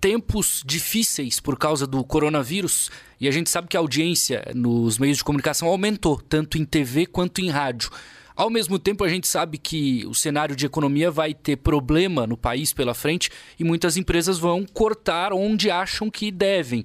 tempos difíceis por causa do coronavírus e a gente sabe que a audiência nos meios de comunicação aumentou, tanto em TV quanto em rádio. Ao mesmo tempo, a gente sabe que o cenário de economia vai ter problema no país pela frente e muitas empresas vão cortar onde acham que devem.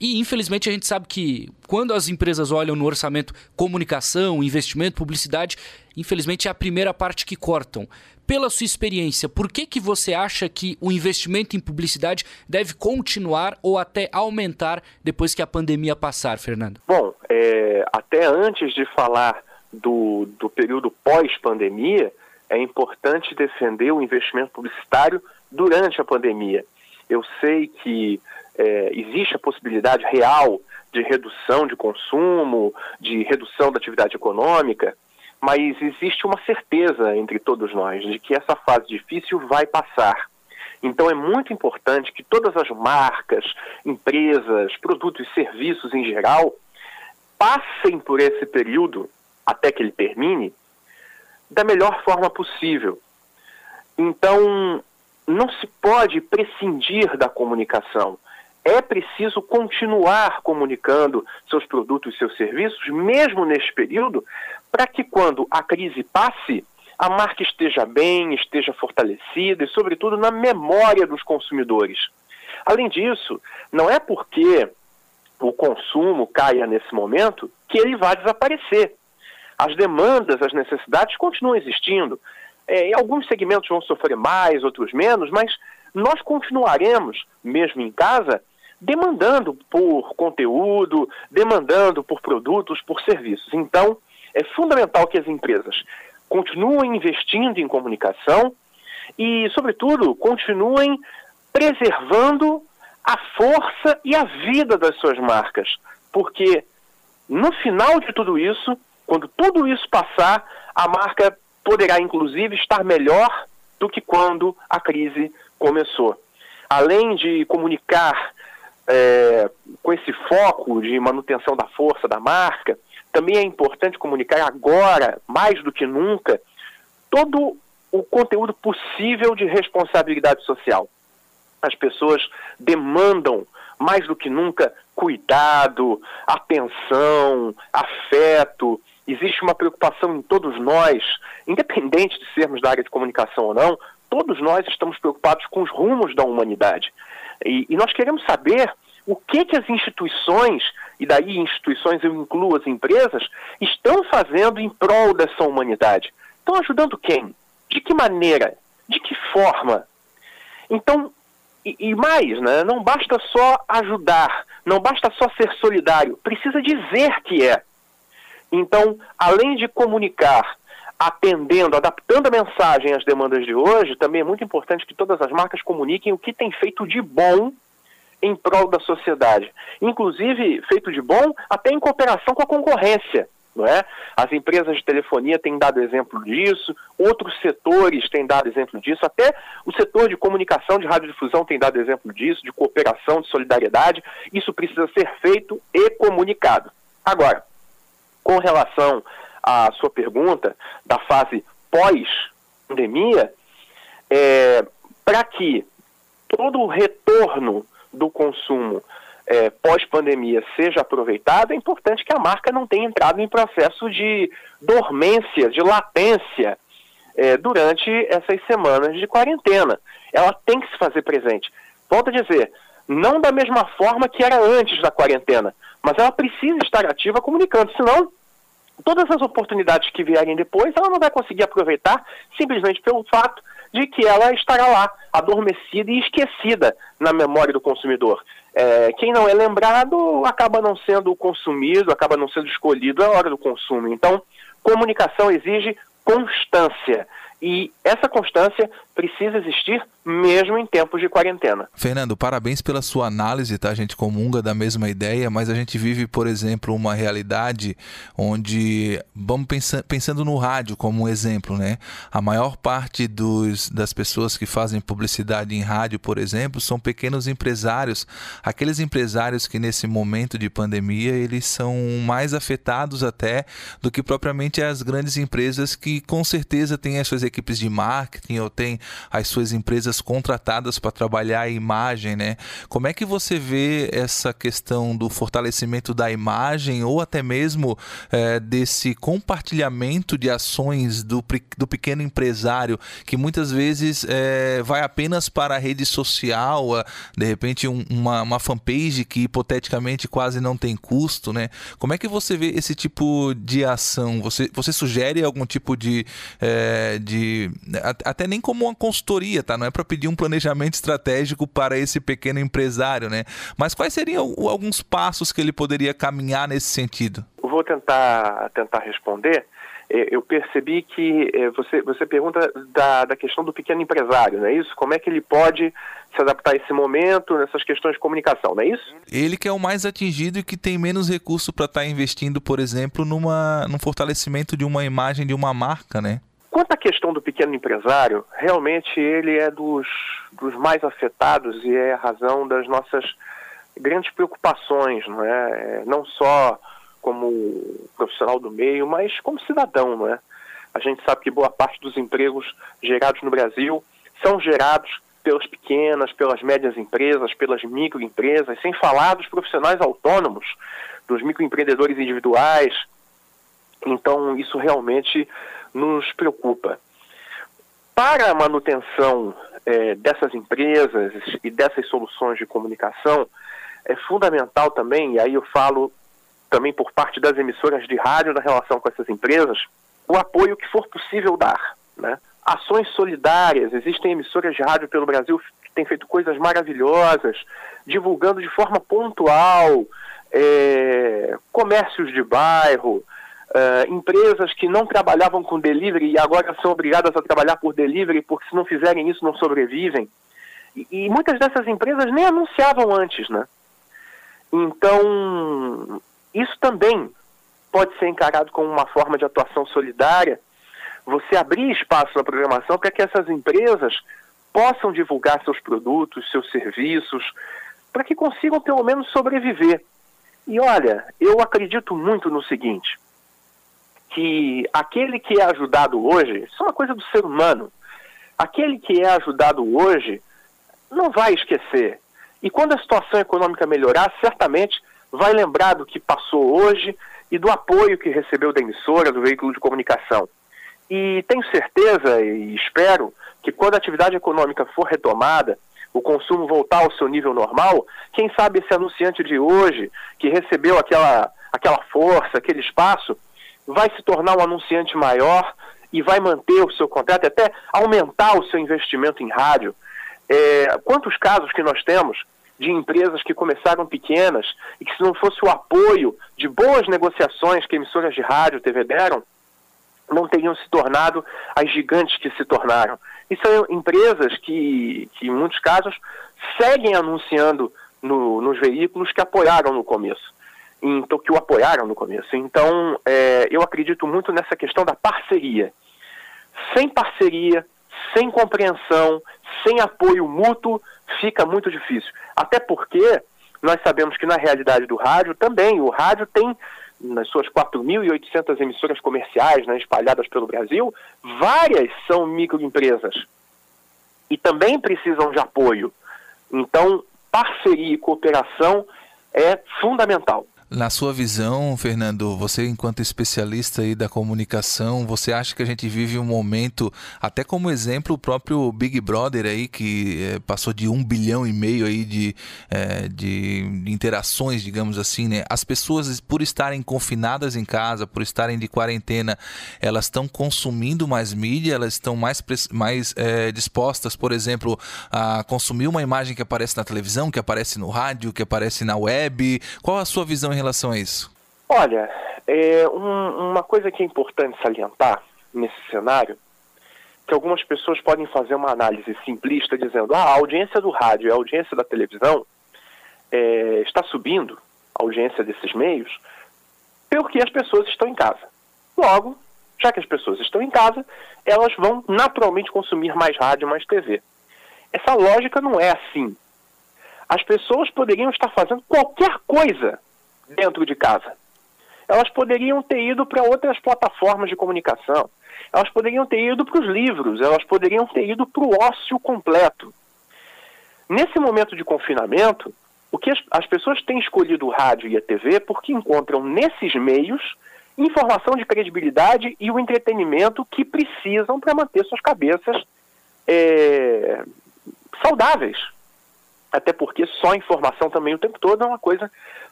E infelizmente a gente sabe que quando as empresas olham no orçamento comunicação, investimento, publicidade, infelizmente é a primeira parte que cortam. Pela sua experiência, por que, que você acha que o investimento em publicidade deve continuar ou até aumentar depois que a pandemia passar, Fernando? Bom, é, até antes de falar do, do período pós-pandemia, é importante defender o investimento publicitário durante a pandemia. Eu sei que é, existe a possibilidade real de redução de consumo, de redução da atividade econômica, mas existe uma certeza entre todos nós de que essa fase difícil vai passar. Então é muito importante que todas as marcas, empresas, produtos e serviços em geral passem por esse período até que ele termine da melhor forma possível. Então, não se pode prescindir da comunicação é preciso continuar comunicando seus produtos e seus serviços, mesmo neste período, para que quando a crise passe, a marca esteja bem, esteja fortalecida e, sobretudo, na memória dos consumidores. Além disso, não é porque o consumo caia nesse momento que ele vai desaparecer. As demandas, as necessidades continuam existindo. É, alguns segmentos vão sofrer mais, outros menos, mas nós continuaremos, mesmo em casa, demandando por conteúdo, demandando por produtos, por serviços. Então, é fundamental que as empresas continuem investindo em comunicação e, sobretudo, continuem preservando a força e a vida das suas marcas, porque no final de tudo isso, quando tudo isso passar, a marca poderá inclusive estar melhor do que quando a crise começou. Além de comunicar é, com esse foco de manutenção da força da marca, também é importante comunicar agora, mais do que nunca, todo o conteúdo possível de responsabilidade social. As pessoas demandam, mais do que nunca, cuidado, atenção, afeto. Existe uma preocupação em todos nós, independente de sermos da área de comunicação ou não, todos nós estamos preocupados com os rumos da humanidade. E, e nós queremos saber o que, que as instituições, e daí instituições eu incluo as empresas, estão fazendo em prol dessa humanidade. Estão ajudando quem? De que maneira? De que forma? Então, e, e mais, né, não basta só ajudar, não basta só ser solidário, precisa dizer que é. Então, além de comunicar, atendendo, adaptando a mensagem às demandas de hoje, também é muito importante que todas as marcas comuniquem o que tem feito de bom em prol da sociedade. Inclusive, feito de bom, até em cooperação com a concorrência. Não é? As empresas de telefonia têm dado exemplo disso, outros setores têm dado exemplo disso, até o setor de comunicação, de radiodifusão tem dado exemplo disso, de cooperação, de solidariedade. Isso precisa ser feito e comunicado. Agora, com relação à sua pergunta da fase pós-pandemia, é, para que todo o retorno do consumo é, pós-pandemia seja aproveitado, é importante que a marca não tenha entrado em processo de dormência, de latência é, durante essas semanas de quarentena. Ela tem que se fazer presente. Volto a dizer, não da mesma forma que era antes da quarentena, mas ela precisa estar ativa comunicando, senão todas as oportunidades que vierem depois ela não vai conseguir aproveitar simplesmente pelo fato de que ela estará lá, adormecida e esquecida na memória do consumidor. É, quem não é lembrado acaba não sendo consumido, acaba não sendo escolhido à hora do consumo. Então, comunicação exige constância. E essa constância precisa existir mesmo em tempos de quarentena. Fernando, parabéns pela sua análise, tá? A gente comunga da mesma ideia, mas a gente vive, por exemplo, uma realidade onde, vamos pensar, pensando no rádio como um exemplo, né? A maior parte dos, das pessoas que fazem publicidade em rádio, por exemplo, são pequenos empresários, aqueles empresários que nesse momento de pandemia eles são mais afetados até do que propriamente as grandes empresas que com certeza têm as suas equipes de marketing ou têm as suas empresas contratadas para trabalhar a imagem, né? Como é que você vê essa questão do fortalecimento da imagem ou até mesmo é, desse compartilhamento de ações do, do pequeno empresário que muitas vezes é, vai apenas para a rede social, de repente um, uma, uma fanpage que hipoteticamente quase não tem custo, né? Como é que você vê esse tipo de ação? Você, você sugere algum tipo de, é, de até nem como uma consultoria, tá? Não é para pedir um planejamento estratégico para esse pequeno empresário, né? Mas quais seriam alguns passos que ele poderia caminhar nesse sentido? Vou tentar tentar responder. É, eu percebi que é, você, você pergunta da, da questão do pequeno empresário, não é isso? Como é que ele pode se adaptar a esse momento, nessas questões de comunicação, não é isso? Ele que é o mais atingido e que tem menos recurso para estar tá investindo, por exemplo, numa, num fortalecimento de uma imagem de uma marca, né? Quanto à questão do pequeno empresário, realmente ele é dos, dos mais afetados e é a razão das nossas grandes preocupações, não é? é não só como profissional do meio, mas como cidadão, não é? A gente sabe que boa parte dos empregos gerados no Brasil são gerados pelas pequenas, pelas médias empresas, pelas microempresas, sem falar dos profissionais autônomos, dos microempreendedores individuais. Então, isso realmente nos preocupa. Para a manutenção é, dessas empresas e dessas soluções de comunicação, é fundamental também, e aí eu falo também por parte das emissoras de rádio na relação com essas empresas, o apoio que for possível dar. Né? Ações solidárias, existem emissoras de rádio pelo Brasil que têm feito coisas maravilhosas, divulgando de forma pontual é, comércios de bairro, é, empresas que não trabalhavam com delivery e agora são obrigadas a trabalhar por delivery porque se não fizerem isso não sobrevivem. E, e muitas dessas empresas nem anunciavam antes, né? Então, isso também pode ser encarado como uma forma de atuação solidária, você abrir espaço na programação para que essas empresas possam divulgar seus produtos, seus serviços, para que consigam pelo menos sobreviver. E olha, eu acredito muito no seguinte, que aquele que é ajudado hoje, isso é uma coisa do ser humano, aquele que é ajudado hoje não vai esquecer. E quando a situação econômica melhorar, certamente vai lembrar do que passou hoje e do apoio que recebeu da emissora, do veículo de comunicação. E tenho certeza e espero que quando a atividade econômica for retomada, o consumo voltar ao seu nível normal, quem sabe esse anunciante de hoje, que recebeu aquela, aquela força, aquele espaço, vai se tornar um anunciante maior e vai manter o seu contrato, até aumentar o seu investimento em rádio. É, quantos casos que nós temos de empresas que começaram pequenas e que se não fosse o apoio de boas negociações que emissoras de rádio, TV deram, não teriam se tornado as gigantes que se tornaram. E são empresas que, que em muitos casos, seguem anunciando no, nos veículos que apoiaram no começo. Então, que o apoiaram no começo. Então, é, eu acredito muito nessa questão da parceria. Sem parceria, sem compreensão, sem apoio mútuo, fica muito difícil. Até porque nós sabemos que na realidade do rádio também, o rádio tem nas suas 4.800 emissoras comerciais né, espalhadas pelo Brasil, várias são microempresas e também precisam de apoio. Então, parceria e cooperação é fundamental. Na sua visão, Fernando, você enquanto especialista aí da comunicação, você acha que a gente vive um momento, até como exemplo o próprio Big Brother aí, que é, passou de um bilhão e meio aí de, é, de interações, digamos assim, né? As pessoas, por estarem confinadas em casa, por estarem de quarentena, elas estão consumindo mais mídia, elas estão mais, mais é, dispostas, por exemplo, a consumir uma imagem que aparece na televisão, que aparece no rádio, que aparece na web. Qual a sua visão em relação a isso? Olha, é um, uma coisa que é importante salientar nesse cenário, que algumas pessoas podem fazer uma análise simplista dizendo ah, a audiência do rádio e a audiência da televisão é, está subindo, a audiência desses meios, porque as pessoas estão em casa. Logo, já que as pessoas estão em casa, elas vão naturalmente consumir mais rádio, mais TV. Essa lógica não é assim. As pessoas poderiam estar fazendo qualquer coisa dentro de casa. elas poderiam ter ido para outras plataformas de comunicação, elas poderiam ter ido para os livros, elas poderiam ter ido para o ócio completo. Nesse momento de confinamento, o que as, as pessoas têm escolhido o rádio e a TV porque encontram nesses meios informação de credibilidade e o entretenimento que precisam para manter suas cabeças é, saudáveis. Até porque só informação também o tempo todo é uma coisa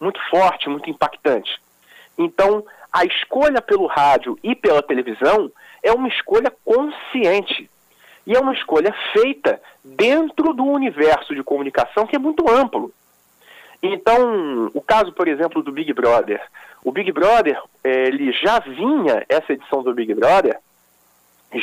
muito forte, muito impactante. Então, a escolha pelo rádio e pela televisão é uma escolha consciente. E é uma escolha feita dentro do universo de comunicação que é muito amplo. Então, o caso, por exemplo, do Big Brother. O Big Brother, eh, ele já vinha, essa edição do Big Brother,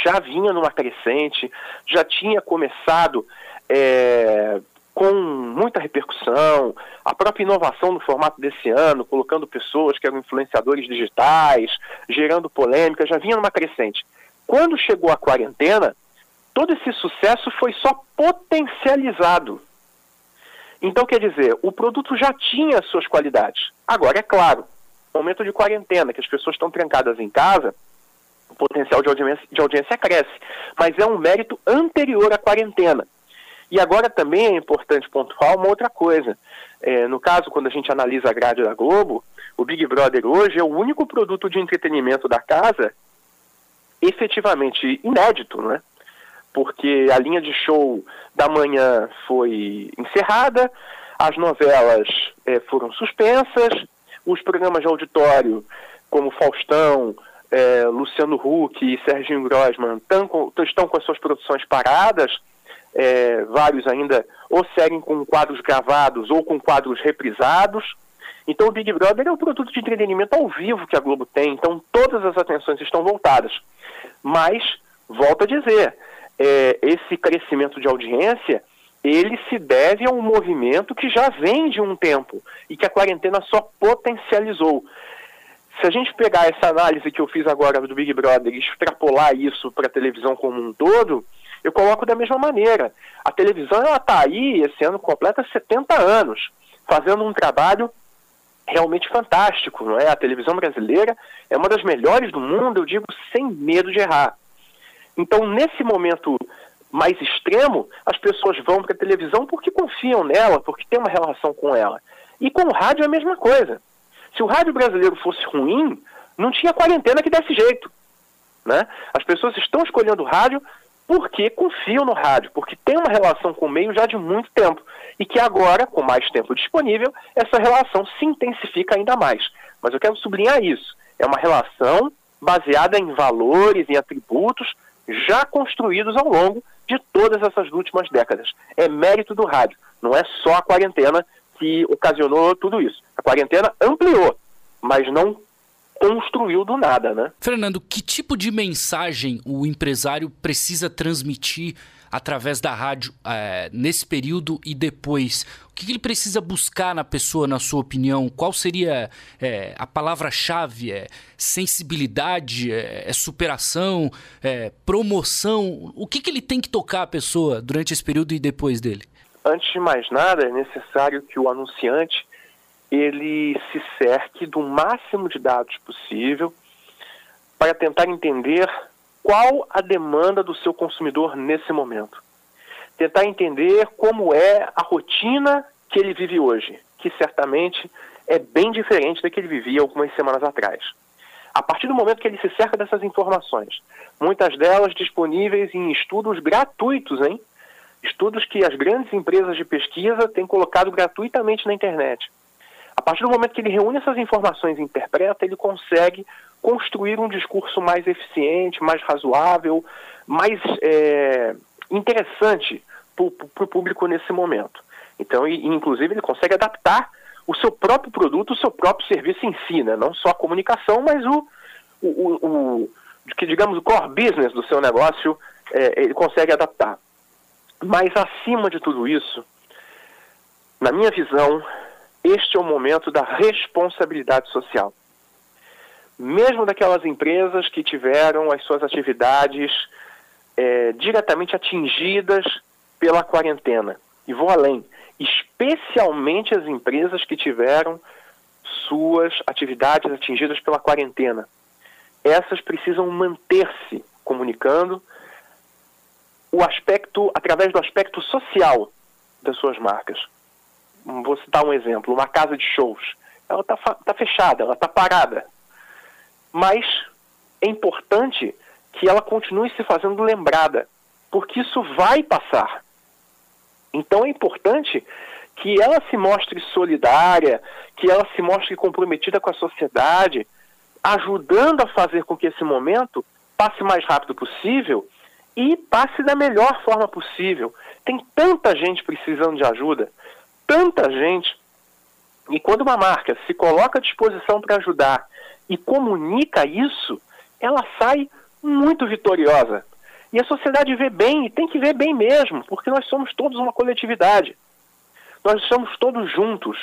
já vinha numa crescente, já tinha começado é, com muita repercussão, a própria inovação no formato desse ano, colocando pessoas que eram influenciadores digitais, gerando polêmica, já vinha numa crescente. Quando chegou a quarentena, todo esse sucesso foi só potencializado. Então, quer dizer, o produto já tinha suas qualidades. Agora, é claro, momento de quarentena, que as pessoas estão trancadas em casa, o potencial de audiência, de audiência cresce. Mas é um mérito anterior à quarentena. E agora também é importante pontuar uma outra coisa. É, no caso, quando a gente analisa a grade da Globo, o Big Brother hoje é o único produto de entretenimento da casa efetivamente inédito, né? Porque a linha de show da manhã foi encerrada, as novelas é, foram suspensas, os programas de auditório, como Faustão, é, Luciano Huck e Serginho Grossman, com, estão com as suas produções paradas, é, vários ainda ou seguem com quadros gravados ou com quadros reprisados. Então o Big Brother é um produto de entretenimento ao vivo que a Globo tem, então todas as atenções estão voltadas. Mas, volto a dizer, é, esse crescimento de audiência, ele se deve a um movimento que já vem de um tempo e que a quarentena só potencializou. Se a gente pegar essa análise que eu fiz agora do Big Brother e extrapolar isso para a televisão como um todo, eu coloco da mesma maneira. A televisão está aí, esse ano completa 70 anos, fazendo um trabalho realmente fantástico, não é? A televisão brasileira é uma das melhores do mundo, eu digo sem medo de errar. Então, nesse momento mais extremo, as pessoas vão para a televisão porque confiam nela, porque tem uma relação com ela. E com o rádio é a mesma coisa. Se o rádio brasileiro fosse ruim, não tinha quarentena que desse jeito. Né? As pessoas estão escolhendo o rádio porque confiam no rádio, porque tem uma relação com o meio já de muito tempo. E que agora, com mais tempo disponível, essa relação se intensifica ainda mais. Mas eu quero sublinhar isso. É uma relação baseada em valores, em atributos já construídos ao longo de todas essas últimas décadas. É mérito do rádio, não é só a quarentena que ocasionou tudo isso. A quarentena ampliou, mas não construiu do nada, né? Fernando, que tipo de mensagem o empresário precisa transmitir através da rádio é, nesse período e depois? O que ele precisa buscar na pessoa, na sua opinião? Qual seria é, a palavra-chave? É sensibilidade? É, é superação? É promoção? O que, que ele tem que tocar a pessoa durante esse período e depois dele? Antes de mais nada, é necessário que o anunciante ele se cerque do máximo de dados possível para tentar entender qual a demanda do seu consumidor nesse momento. Tentar entender como é a rotina que ele vive hoje, que certamente é bem diferente da que ele vivia algumas semanas atrás. A partir do momento que ele se cerca dessas informações, muitas delas disponíveis em estudos gratuitos, hein? Estudos que as grandes empresas de pesquisa têm colocado gratuitamente na internet. Partir do momento que ele reúne essas informações e interpreta, ele consegue construir um discurso mais eficiente, mais razoável, mais é, interessante para o público nesse momento. Então, e, inclusive, ele consegue adaptar o seu próprio produto, o seu próprio serviço em si, né? não só a comunicação, mas o, o, o, o que digamos o core business do seu negócio, é, ele consegue adaptar. Mas acima de tudo isso, na minha visão, este é o momento da responsabilidade social. Mesmo daquelas empresas que tiveram as suas atividades é, diretamente atingidas pela quarentena. E vou além, especialmente as empresas que tiveram suas atividades atingidas pela quarentena. Essas precisam manter-se comunicando o aspecto através do aspecto social das suas marcas. Vou citar um exemplo: uma casa de shows. Ela está tá fechada, ela está parada. Mas é importante que ela continue se fazendo lembrada, porque isso vai passar. Então é importante que ela se mostre solidária, que ela se mostre comprometida com a sociedade, ajudando a fazer com que esse momento passe mais rápido possível e passe da melhor forma possível. Tem tanta gente precisando de ajuda, tanta gente. E quando uma marca se coloca à disposição para ajudar e comunica isso, ela sai muito vitoriosa. E a sociedade vê bem, e tem que ver bem mesmo, porque nós somos todos uma coletividade. Nós estamos todos juntos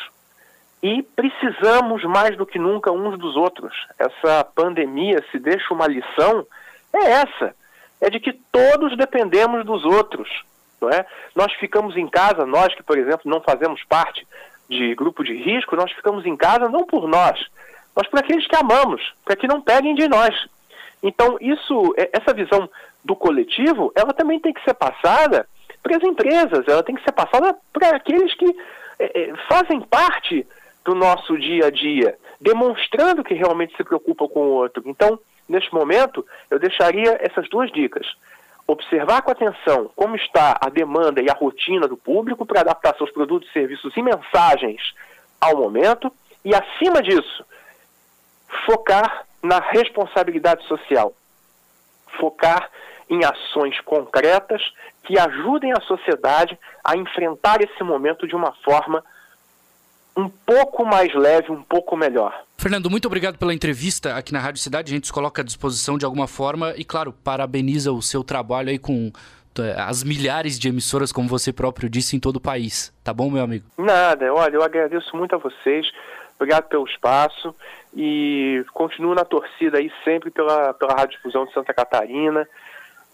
e precisamos mais do que nunca uns dos outros. Essa pandemia, se deixa uma lição, é essa: é de que todos dependemos dos outros. Não é? Nós ficamos em casa, nós que, por exemplo, não fazemos parte de grupo de risco, nós ficamos em casa não por nós, mas por aqueles que amamos, para que não peguem de nós. Então, isso, é, essa visão do coletivo, ela também tem que ser passada para as empresas, ela tem que ser passada para aqueles que é, é, fazem parte do nosso dia a dia, demonstrando que realmente se preocupam com o outro. Então, neste momento, eu deixaria essas duas dicas. Observar com atenção como está a demanda e a rotina do público para adaptar seus produtos, serviços e mensagens ao momento, e, acima disso, focar na responsabilidade social. Focar em ações concretas que ajudem a sociedade a enfrentar esse momento de uma forma um pouco mais leve, um pouco melhor. Fernando, muito obrigado pela entrevista aqui na Rádio Cidade. A gente se coloca à disposição de alguma forma e, claro, parabeniza o seu trabalho aí com as milhares de emissoras, como você próprio disse, em todo o país. Tá bom, meu amigo? Nada, olha, eu agradeço muito a vocês. Obrigado pelo espaço e continuo na torcida aí sempre pela, pela Rádio Difusão de Santa Catarina.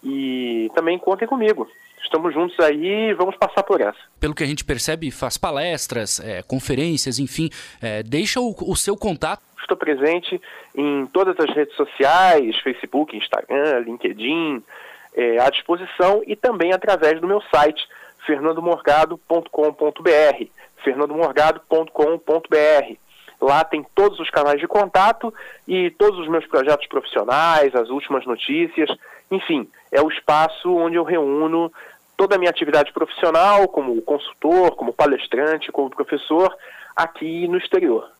E também contem comigo. Estamos juntos aí e vamos passar por essa. Pelo que a gente percebe, faz palestras, é, conferências, enfim. É, deixa o, o seu contato. Estou presente em todas as redes sociais, Facebook, Instagram, LinkedIn, é, à disposição e também através do meu site, fernandomorgado.com.br, fernandomorgado.com.br. Lá tem todos os canais de contato e todos os meus projetos profissionais, as últimas notícias. Enfim, é o espaço onde eu reúno toda a minha atividade profissional, como consultor, como palestrante, como professor, aqui no exterior.